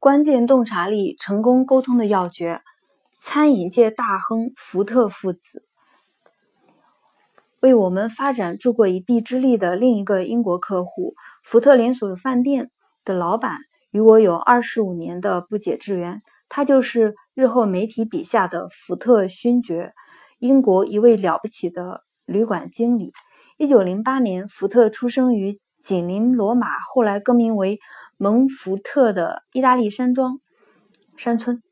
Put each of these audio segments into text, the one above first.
关键洞察力、成功沟通的要诀。餐饮界大亨福特父子为我们发展助过一臂之力的另一个英国客户——福特连锁饭店的老板，与我有二十五年的不解之缘。他就是日后媒体笔下的福特勋爵，英国一位了不起的旅馆经理。一九零八年，福特出生于紧邻罗马，后来更名为蒙福特的意大利山庄山村。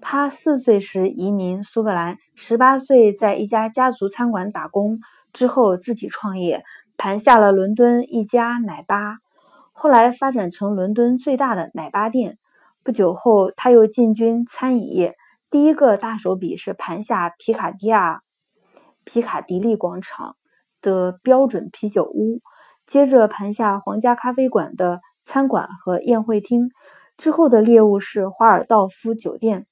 他四岁时移民苏格兰，十八岁在一家家族餐馆打工，之后自己创业，盘下了伦敦一家奶吧，后来发展成伦敦最大的奶吧店。不久后，他又进军餐饮业，第一个大手笔是盘下皮卡迪亚皮卡迪利广场的标准啤酒屋，接着盘下皇家咖啡馆的餐馆和宴会厅，之后的猎物是华尔道夫酒店。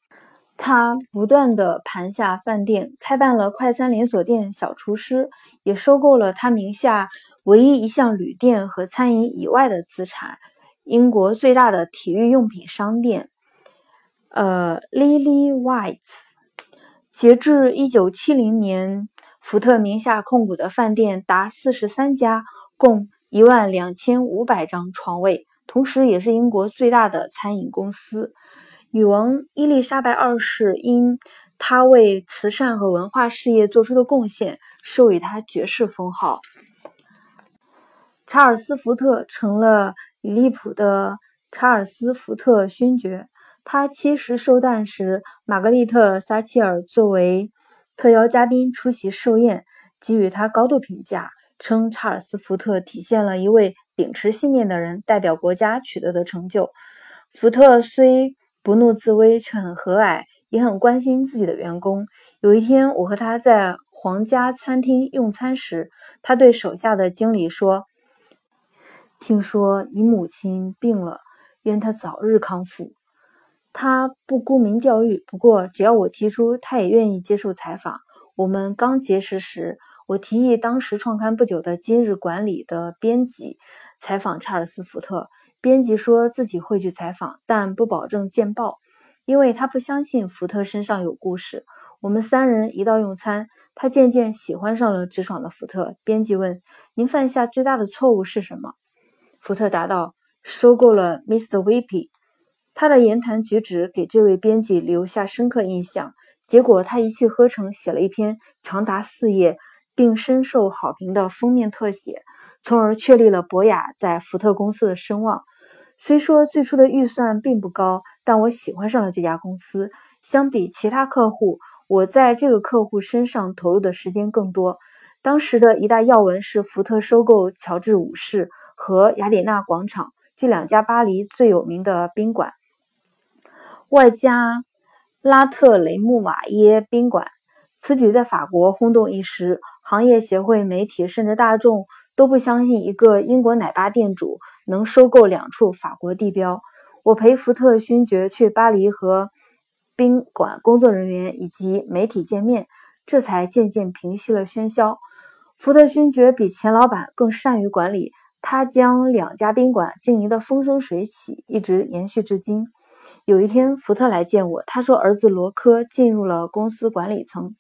他不断的盘下饭店，开办了快餐连锁店“小厨师”，也收购了他名下唯一一项旅店和餐饮以外的资产——英国最大的体育用品商店，呃，Lily White's。截至一九七零年，福特名下控股的饭店达四十三家，共一万两千五百张床位，同时也是英国最大的餐饮公司。女王伊丽莎白二世因她为慈善和文化事业做出的贡献，授予她爵士封号。查尔斯·福特成了伊利普的查尔斯·福特勋爵。他七十寿诞时，玛格丽特·撒切尔作为特邀嘉宾出席寿宴，给予他高度评价，称查尔斯·福特体现了一位秉持信念的人代表国家取得的成就。福特虽不怒自威，却很和蔼，也很关心自己的员工。有一天，我和他在皇家餐厅用餐时，他对手下的经理说：“听说你母亲病了，愿她早日康复。”他不沽名钓誉，不过只要我提出，他也愿意接受采访。我们刚结识时，我提议当时创刊不久的《今日管理》的编辑采访查尔斯·福特。编辑说自己会去采访，但不保证见报，因为他不相信福特身上有故事。我们三人一道用餐，他渐渐喜欢上了直爽的福特。编辑问：“您犯下最大的错误是什么？”福特答道：“收购了 Mr. v p 他的言谈举止给这位编辑留下深刻印象。结果他一气呵成写了一篇长达四页并深受好评的封面特写，从而确立了博雅在福特公司的声望。虽说最初的预算并不高，但我喜欢上了这家公司。相比其他客户，我在这个客户身上投入的时间更多。当时的一大要闻是福特收购乔治五世和雅典娜广场这两家巴黎最有名的宾馆，外加拉特雷穆瓦耶宾馆。此举在法国轰动一时，行业协会、媒体甚至大众。都不相信一个英国奶爸店主能收购两处法国地标。我陪福特勋爵去巴黎和宾馆工作人员以及媒体见面，这才渐渐平息了喧嚣。福特勋爵比钱老板更善于管理，他将两家宾馆经营的风生水起，一直延续至今。有一天，福特来见我，他说儿子罗科进入了公司管理层。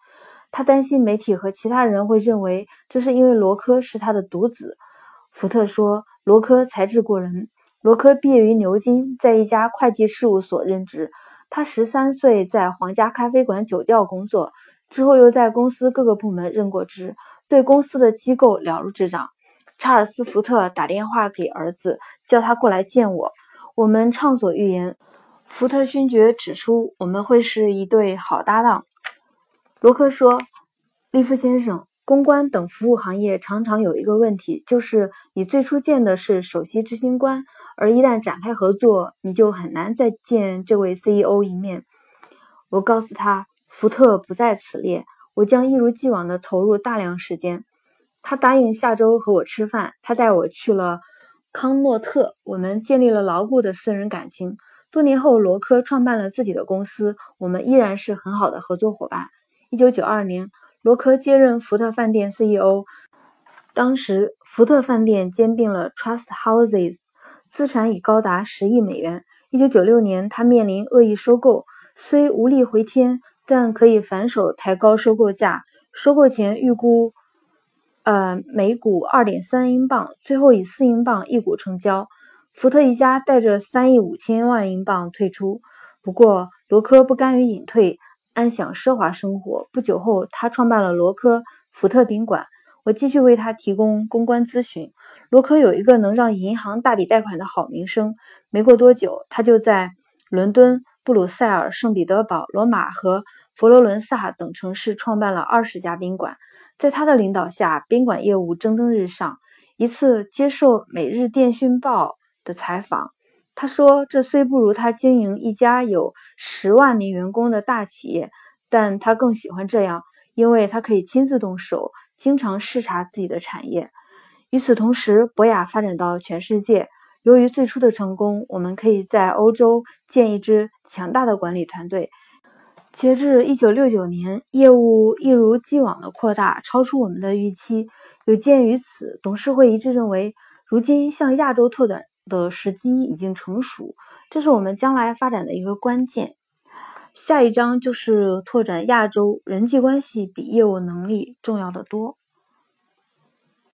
他担心媒体和其他人会认为这是因为罗科是他的独子。福特说，罗科才智过人。罗科毕业于牛津，在一家会计事务所任职。他十三岁在皇家咖啡馆酒窖工作，之后又在公司各个部门任过职，对公司的机构了如指掌。查尔斯·福特打电话给儿子，叫他过来见我。我们畅所欲言。福特勋爵指出，我们会是一对好搭档。罗克说：“利夫先生，公关等服务行业常常有一个问题，就是你最初见的是首席执行官，而一旦展开合作，你就很难再见这位 CEO 一面。”我告诉他：“福特不在此列，我将一如既往地投入大量时间。”他答应下周和我吃饭。他带我去了康诺特，我们建立了牢固的私人感情。多年后，罗科创办了自己的公司，我们依然是很好的合作伙伴。一九九二年，罗科接任福特饭店 CEO。当时，福特饭店兼并了 Trust Houses，资产已高达十亿美元。一九九六年，他面临恶意收购，虽无力回天，但可以反手抬高收购价。收购前预估，呃，每股二点三英镑，最后以四英镑一股成交。福特一家带着三亿五千万英镑退出。不过，罗科不甘于隐退，安享奢华生活。不久后，他创办了罗科福特宾馆。我继续为他提供公关咨询。罗科有一个能让银行大笔贷款的好名声。没过多久，他就在伦敦、布鲁塞尔、圣彼得堡、罗马和佛罗伦萨等城市创办了二十家宾馆。在他的领导下，宾馆业务蒸蒸日上。一次接受《每日电讯报》的采访，他说：“这虽不如他经营一家有十万名员工的大企业，但他更喜欢这样，因为他可以亲自动手，经常视察自己的产业。”与此同时，博雅发展到全世界。由于最初的成功，我们可以在欧洲建一支强大的管理团队。截至一九六九年，业务一如既往的扩大，超出我们的预期。有鉴于此，董事会一致认为，如今向亚洲拓展的时机已经成熟，这是我们将来发展的一个关键。下一章就是拓展亚洲，人际关系比业务能力重要的多。